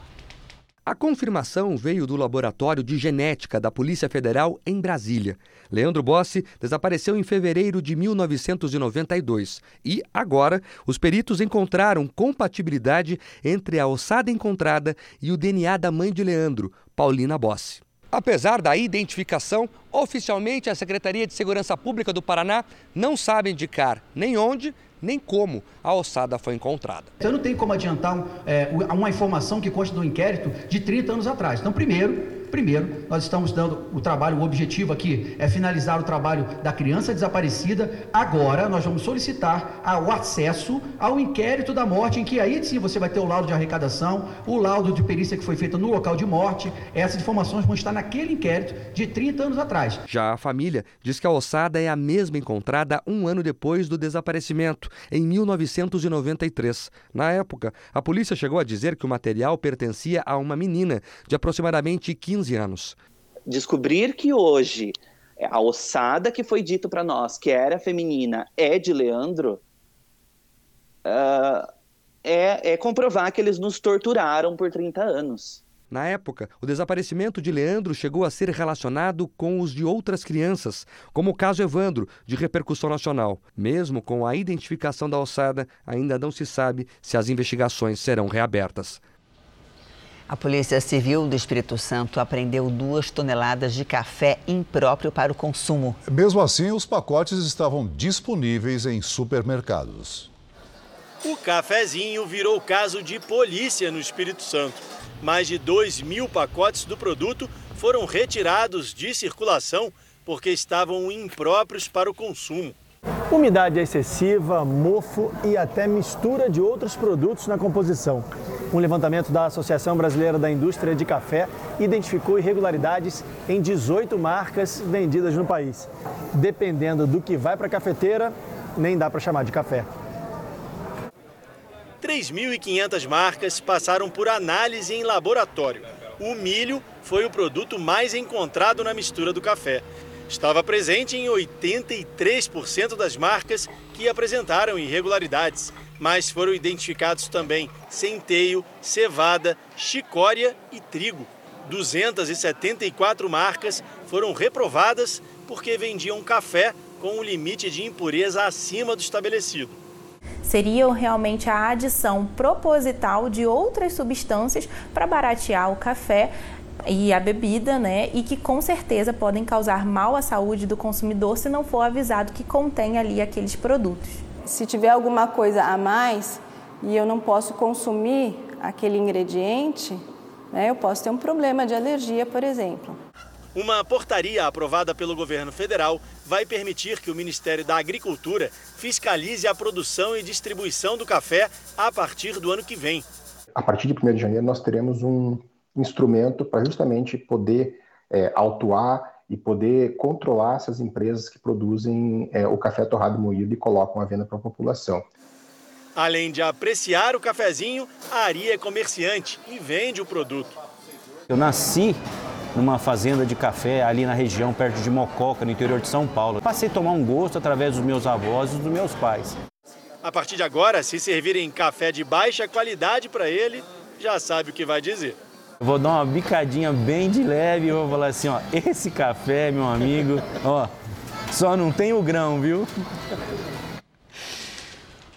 Speaker 44: A confirmação veio do Laboratório de Genética da Polícia Federal em Brasília. Leandro Bossi desapareceu em fevereiro de 1992 e, agora, os peritos encontraram compatibilidade entre a ossada encontrada e o DNA da mãe de Leandro, Paulina Bossi. Apesar da identificação, oficialmente a Secretaria de Segurança Pública do Paraná não sabe indicar nem onde nem como a ossada foi encontrada.
Speaker 45: Eu não tenho como adiantar é, uma informação que consta do inquérito de 30 anos atrás. Então, primeiro, Primeiro, nós estamos dando o trabalho, o objetivo aqui é finalizar o trabalho da criança desaparecida. Agora, nós vamos solicitar o acesso ao inquérito da morte, em que aí sim você vai ter o laudo de arrecadação, o laudo de perícia que foi feita no local de morte. Essas informações vão estar naquele inquérito de 30 anos atrás.
Speaker 44: Já a família diz que a ossada é a mesma encontrada um ano depois do desaparecimento, em 1993. Na época, a polícia chegou a dizer que o material pertencia a uma menina de aproximadamente 15 15 anos.
Speaker 46: Descobrir que hoje a ossada que foi dito para nós que era feminina é de Leandro uh, é, é comprovar que eles nos torturaram por 30 anos.
Speaker 44: Na época, o desaparecimento de Leandro chegou a ser relacionado com os de outras crianças, como o caso Evandro, de repercussão nacional. Mesmo com a identificação da ossada, ainda não se sabe se as investigações serão reabertas.
Speaker 2: A Polícia Civil do Espírito Santo apreendeu duas toneladas de café impróprio para o consumo.
Speaker 3: Mesmo assim, os pacotes estavam disponíveis em supermercados.
Speaker 47: O cafezinho virou caso de polícia no Espírito Santo. Mais de 2 mil pacotes do produto foram retirados de circulação porque estavam impróprios para o consumo.
Speaker 48: Umidade excessiva, mofo e até mistura de outros produtos na composição. Um levantamento da Associação Brasileira da Indústria de Café identificou irregularidades em 18 marcas vendidas no país. Dependendo do que vai para a cafeteira, nem dá para chamar de café.
Speaker 47: 3.500 marcas passaram por análise em laboratório. O milho foi o produto mais encontrado na mistura do café estava presente em 83% das marcas que apresentaram irregularidades, mas foram identificados também centeio, cevada, chicória e trigo. 274 marcas foram reprovadas porque vendiam café com um limite de impureza acima do estabelecido.
Speaker 49: Seria realmente a adição proposital de outras substâncias para baratear o café e a bebida, né? E que com certeza podem causar mal à saúde do consumidor se não for avisado que contém ali aqueles produtos.
Speaker 50: Se tiver alguma coisa a mais e eu não posso consumir aquele ingrediente, né, eu posso ter um problema de alergia, por exemplo.
Speaker 47: Uma portaria aprovada pelo governo federal vai permitir que o Ministério da Agricultura fiscalize a produção e distribuição do café a partir do ano que vem.
Speaker 51: A partir de 1 de janeiro, nós teremos um instrumento para justamente poder é, autuar e poder controlar essas empresas que produzem é, o café torrado moído e colocam à venda para a população.
Speaker 47: Além de apreciar o cafezinho, a Ari é comerciante e vende o produto.
Speaker 36: Eu nasci numa fazenda de café ali na região, perto de Mococa, no interior de São Paulo. Passei a tomar um gosto através dos meus avós e dos meus pais.
Speaker 47: A partir de agora, se servirem café de baixa qualidade para ele, já sabe o que vai dizer.
Speaker 36: Eu vou dar uma bicadinha bem de leve e vou falar assim, ó, esse café, meu amigo, ó, só não tem o grão, viu?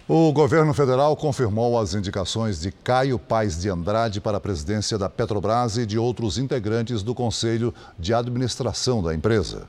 Speaker 3: O governo federal confirmou as indicações de Caio Paes de Andrade para a presidência da Petrobras e de outros integrantes do Conselho de Administração da empresa.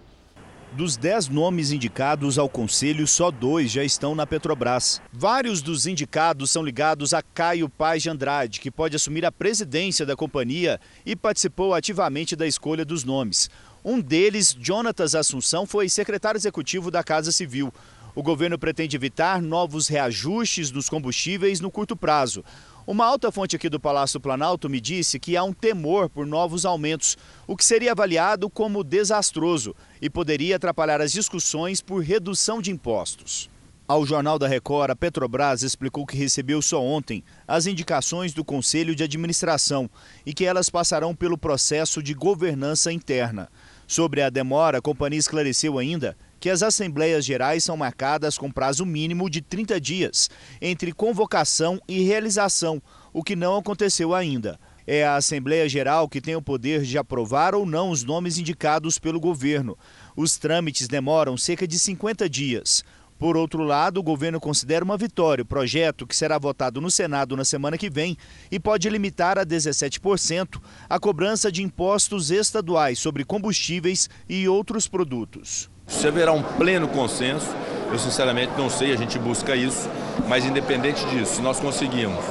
Speaker 52: Dos dez nomes indicados ao conselho, só dois já estão na Petrobras. Vários dos indicados são ligados a Caio Paz de Andrade, que pode assumir a presidência da companhia e participou ativamente da escolha dos nomes. Um deles, Jonatas Assunção, foi secretário executivo da Casa Civil. O governo pretende evitar novos reajustes nos combustíveis no curto prazo. Uma alta fonte aqui do Palácio Planalto me disse que há um temor por novos aumentos, o que seria avaliado como desastroso e poderia atrapalhar as discussões por redução de impostos. Ao Jornal da Record, a Petrobras explicou que recebeu só ontem as indicações do Conselho de Administração e que elas passarão pelo processo de governança interna. Sobre a demora, a companhia esclareceu ainda que as assembleias gerais são marcadas com prazo mínimo de 30 dias entre convocação e realização, o que não aconteceu ainda. É a Assembleia Geral que tem o poder de aprovar ou não os nomes indicados pelo governo. Os trâmites demoram cerca de 50 dias. Por outro lado, o governo considera uma vitória o projeto que será votado no Senado na semana que vem e pode limitar a 17% a cobrança de impostos estaduais sobre combustíveis e outros produtos.
Speaker 53: Se haverá um pleno consenso, eu sinceramente não sei, a gente busca isso, mas independente disso, se nós conseguimos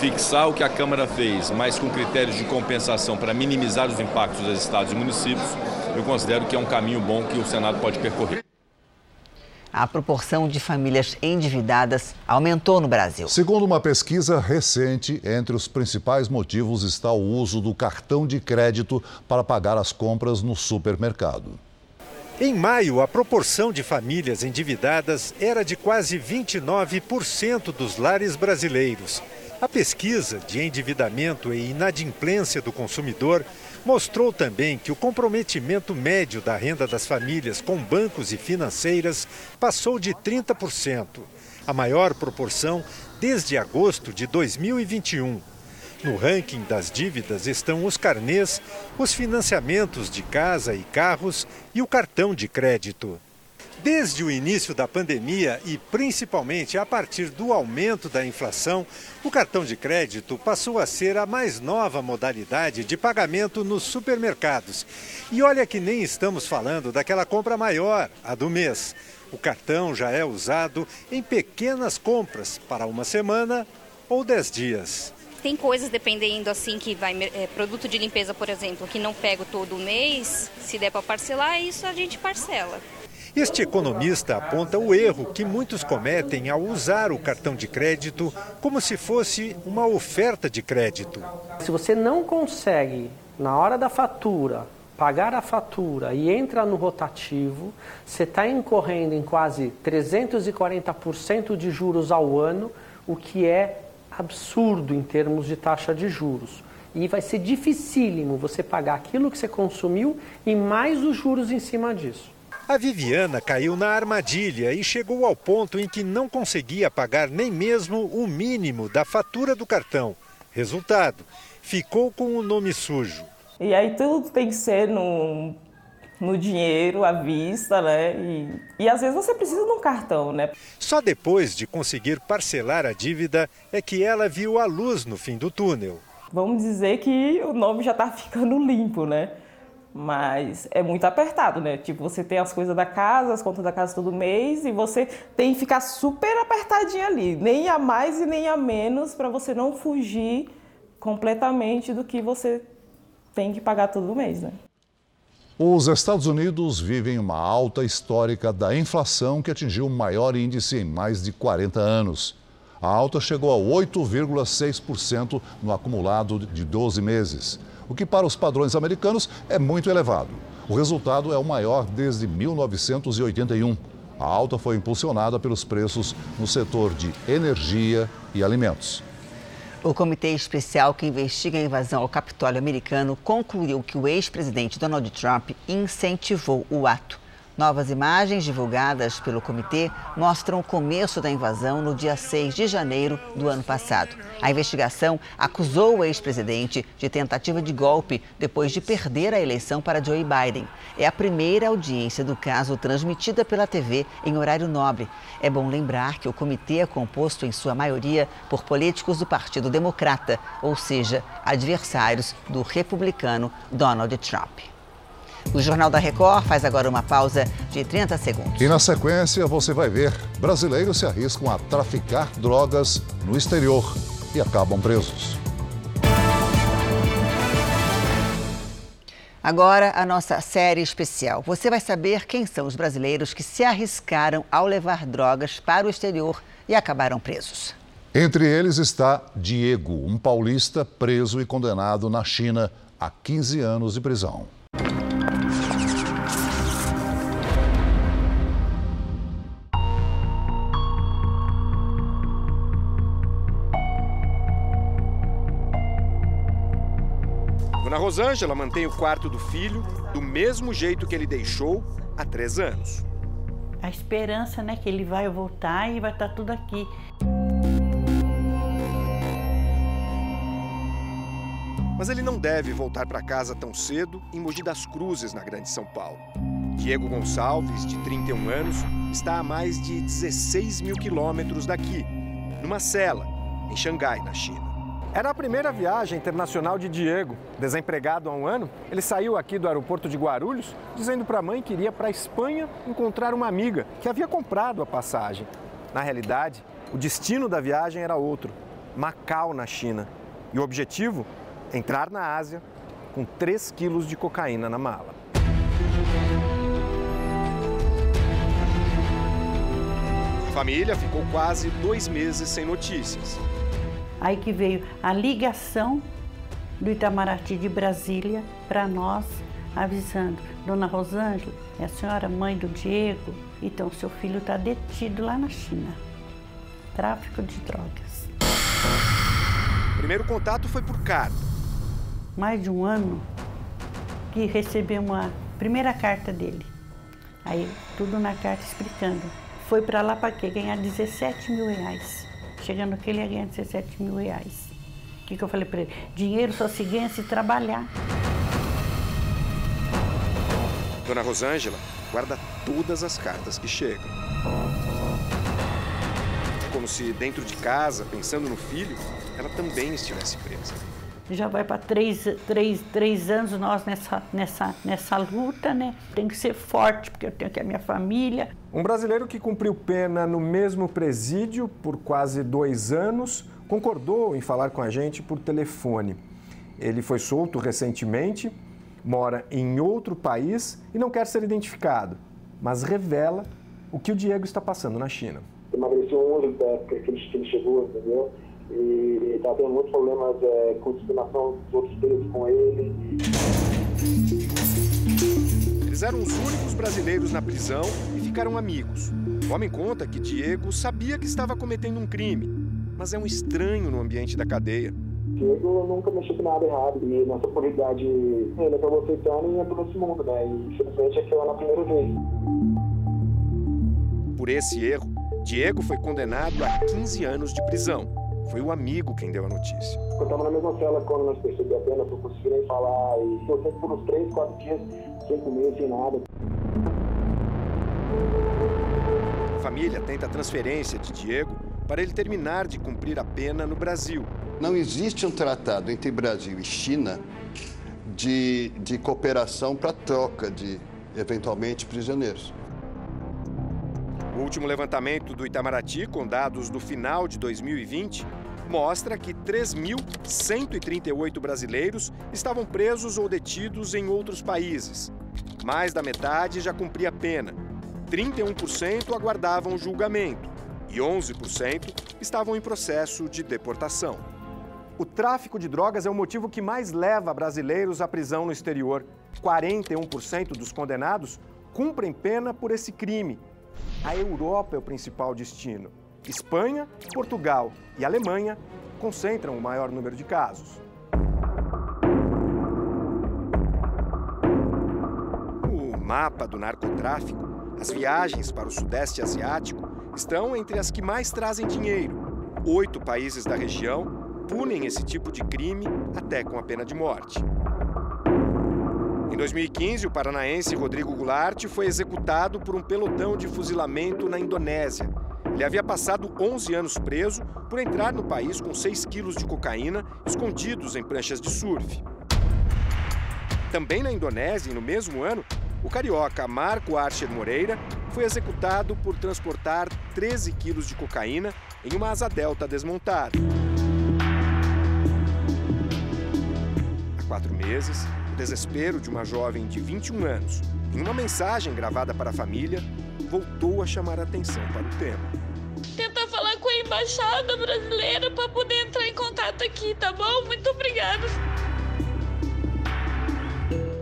Speaker 53: fixar o que a Câmara fez, mas com critérios de compensação para minimizar os impactos dos estados e municípios, eu considero que é um caminho bom que o Senado pode percorrer.
Speaker 2: A proporção de famílias endividadas aumentou no Brasil.
Speaker 3: Segundo uma pesquisa recente, entre os principais motivos está o uso do cartão de crédito para pagar as compras no supermercado.
Speaker 54: Em maio, a proporção de famílias endividadas era de quase 29% dos lares brasileiros. A pesquisa de endividamento e inadimplência do consumidor mostrou também que o comprometimento médio da renda das famílias com bancos e financeiras passou de 30%, a maior proporção desde agosto de 2021. No ranking das dívidas estão os carnês, os financiamentos de casa e carros e o cartão de crédito. Desde o início da pandemia e principalmente a partir do aumento da inflação, o cartão de crédito passou a ser a mais nova modalidade de pagamento nos supermercados. E olha que nem estamos falando daquela compra maior, a do mês. O cartão já é usado em pequenas compras para uma semana ou dez dias.
Speaker 55: Tem coisas dependendo assim que vai é, produto de limpeza, por exemplo, que não pego todo mês, se der para parcelar, isso a gente parcela.
Speaker 54: Este economista aponta o erro que muitos cometem ao usar o cartão de crédito como se fosse uma oferta de crédito.
Speaker 56: Se você não consegue, na hora da fatura, pagar a fatura e entra no rotativo, você está incorrendo em quase 340% de juros ao ano, o que é absurdo em termos de taxa de juros. E vai ser dificílimo você pagar aquilo que você consumiu e mais os juros em cima disso.
Speaker 54: A Viviana caiu na armadilha e chegou ao ponto em que não conseguia pagar nem mesmo o mínimo da fatura do cartão. Resultado: ficou com o nome sujo.
Speaker 57: E aí tudo tem que ser no, no dinheiro à vista, né? E, e às vezes você precisa de um cartão, né?
Speaker 54: Só depois de conseguir parcelar a dívida é que ela viu a luz no fim do túnel.
Speaker 57: Vamos dizer que o nome já está ficando limpo, né? Mas é muito apertado, né? Tipo, você tem as coisas da casa, as contas da casa todo mês e você tem que ficar super apertadinho ali, nem a mais e nem a menos para você não fugir completamente do que você tem que pagar todo mês, né?
Speaker 3: Os Estados Unidos vivem uma alta histórica da inflação que atingiu o maior índice em mais de 40 anos. A alta chegou a 8,6% no acumulado de 12 meses, o que para os padrões americanos é muito elevado. O resultado é o maior desde 1981. A alta foi impulsionada pelos preços no setor de energia e alimentos.
Speaker 2: O comitê especial que investiga a invasão ao Capitólio americano concluiu que o ex-presidente Donald Trump incentivou o ato. Novas imagens divulgadas pelo comitê mostram o começo da invasão no dia 6 de janeiro do ano passado. A investigação acusou o ex-presidente de tentativa de golpe depois de perder a eleição para Joe Biden. É a primeira audiência do caso transmitida pela TV em horário nobre. É bom lembrar que o comitê é composto, em sua maioria, por políticos do Partido Democrata, ou seja, adversários do republicano Donald Trump. O Jornal da Record faz agora uma pausa de 30 segundos.
Speaker 3: E na sequência você vai ver brasileiros se arriscam a traficar drogas no exterior e acabam presos.
Speaker 2: Agora, a nossa série especial. Você vai saber quem são os brasileiros que se arriscaram ao levar drogas para o exterior e acabaram presos.
Speaker 3: Entre eles está Diego, um paulista preso e condenado na China a 15 anos de prisão.
Speaker 37: Dona Rosângela mantém o quarto do filho do mesmo jeito que ele deixou há três anos.
Speaker 58: A esperança, né, que ele vai voltar e vai estar tudo aqui.
Speaker 37: Mas ele não deve voltar para casa tão cedo em Mogi das Cruzes, na Grande São Paulo. Diego Gonçalves, de 31 anos, está a mais de 16 mil quilômetros daqui, numa cela, em Xangai, na China.
Speaker 59: Era a primeira viagem internacional de Diego. Desempregado há um ano, ele saiu aqui do aeroporto de Guarulhos dizendo para a mãe que iria para a Espanha encontrar uma amiga que havia comprado a passagem. Na realidade, o destino da viagem era outro: Macau, na China. E o objetivo? Entrar na Ásia com 3 quilos de cocaína na mala.
Speaker 37: A família ficou quase dois meses sem notícias.
Speaker 58: Aí que veio a ligação do Itamaraty de Brasília para nós, avisando: Dona Rosângela, é a senhora mãe do Diego? Então, seu filho está detido lá na China. Tráfico de drogas.
Speaker 37: O primeiro contato foi por carta.
Speaker 58: Mais de um ano que recebemos a primeira carta dele. Aí, tudo na carta explicando. Foi para lá para quê? Ganhar 17 mil reais chegando aqui ele ia ganhar 17 mil reais. O que, que eu falei para ele? Dinheiro só se ganha se trabalhar.
Speaker 37: Dona Rosângela guarda todas as cartas que chegam. Como se dentro de casa, pensando no filho, ela também estivesse presa.
Speaker 58: Já vai para três, três, três anos nós nessa, nessa, nessa luta, né? Tem que ser forte, porque eu tenho aqui a minha família.
Speaker 59: Um brasileiro que cumpriu pena no mesmo presídio por quase dois anos concordou em falar com a gente por telefone. Ele foi solto recentemente, mora em outro país e não quer ser identificado, mas revela o que o Diego está passando na China.
Speaker 60: Emagreceu 11 da época que ele, chegou, entendeu? E está tendo muitos problemas é, com discriminação dos outros presos com ele.
Speaker 37: Eles eram os únicos brasileiros na prisão e ficaram amigos. O homem conta que Diego sabia que estava cometendo um crime, mas é um estranho no ambiente da cadeia.
Speaker 60: Diego nunca mexeu com nada errado e nessa oportunidade ele acabou aceitando e entrou nesse mundo, né? E infelizmente aquilo é na primeira vez.
Speaker 37: Por esse erro, Diego foi condenado a 15 anos de prisão. Foi o amigo quem deu a notícia.
Speaker 60: Eu estava na mesma cela quando nós percebemos a pena, não consegui nem falar. E eu sempre por uns três, quatro dias sem comer, sem nada.
Speaker 37: A família tenta a transferência de Diego para ele terminar de cumprir a pena no Brasil.
Speaker 61: Não existe um tratado entre Brasil e China de, de cooperação para troca de, eventualmente, prisioneiros.
Speaker 37: O último levantamento do Itamaraty, com dados do final de 2020, mostra que 3.138 brasileiros estavam presos ou detidos em outros países. Mais da metade já cumpria pena. 31% aguardavam julgamento e 11% estavam em processo de deportação.
Speaker 59: O tráfico de drogas é o motivo que mais leva brasileiros à prisão no exterior. 41% dos condenados cumprem pena por esse crime a Europa é o principal destino. Espanha, Portugal e Alemanha concentram o maior número de casos.
Speaker 37: O mapa do narcotráfico As viagens para o Sudeste Asiático estão entre as que mais trazem dinheiro. Oito países da região punem esse tipo de crime até com a pena de morte. Em 2015, o paranaense Rodrigo Goulart foi executado por um pelotão de fuzilamento na Indonésia. Ele havia passado 11 anos preso por entrar no país com 6 quilos de cocaína escondidos em pranchas de surf. Também na Indonésia, e no mesmo ano, o carioca Marco Archer Moreira foi executado por transportar 13 quilos de cocaína em uma asa delta desmontada. Há quatro meses, o desespero de uma jovem de 21 anos, em uma mensagem gravada para a família, voltou a chamar a atenção para o tema.
Speaker 62: Tentar falar com a embaixada brasileira para poder entrar em contato aqui, tá bom? Muito obrigada.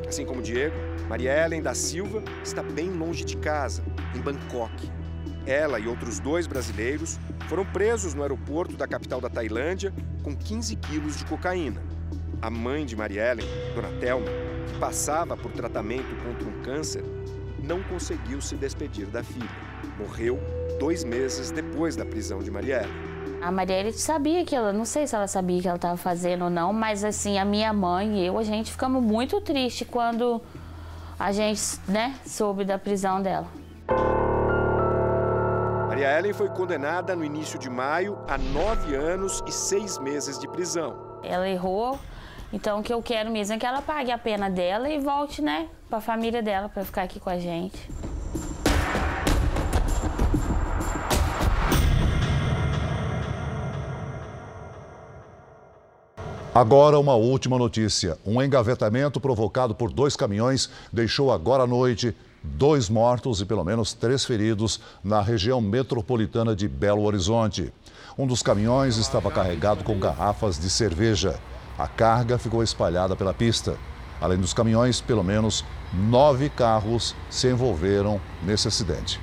Speaker 37: Assim como Diego, Maria Ellen da Silva está bem longe de casa, em Bangkok. Ela e outros dois brasileiros foram presos no aeroporto da capital da Tailândia com 15 quilos de cocaína. A mãe de Maria Ellen, Dona Thelma, que passava por tratamento contra um câncer, não conseguiu se despedir da filha. Morreu dois meses depois da prisão de Maria Ellen.
Speaker 38: A Marielle sabia que ela, não sei se ela sabia que ela estava fazendo ou não, mas assim, a minha mãe e eu, a gente ficamos muito triste quando a gente, né, soube da prisão dela.
Speaker 37: Maria Ellen foi condenada no início de maio a nove anos e seis meses de prisão.
Speaker 38: Ela errou, então o que eu quero mesmo é que ela pague a pena dela e volte, né, para a família dela, para ficar aqui com a gente.
Speaker 3: Agora, uma última notícia. Um engavetamento provocado por dois caminhões deixou agora à noite dois mortos e pelo menos três feridos na região metropolitana de Belo Horizonte. Um dos caminhões estava carregado com garrafas de cerveja. A carga ficou espalhada pela pista. Além dos caminhões, pelo menos nove carros se envolveram nesse acidente.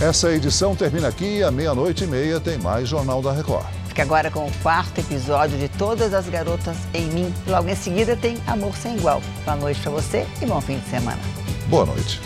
Speaker 3: Essa edição termina aqui e à meia-noite e meia tem mais Jornal da Record.
Speaker 2: Fique agora com o quarto episódio de Todas as Garotas em Mim. Logo em seguida tem Amor Sem Igual. Boa noite para você e bom fim de semana.
Speaker 3: Boa noite.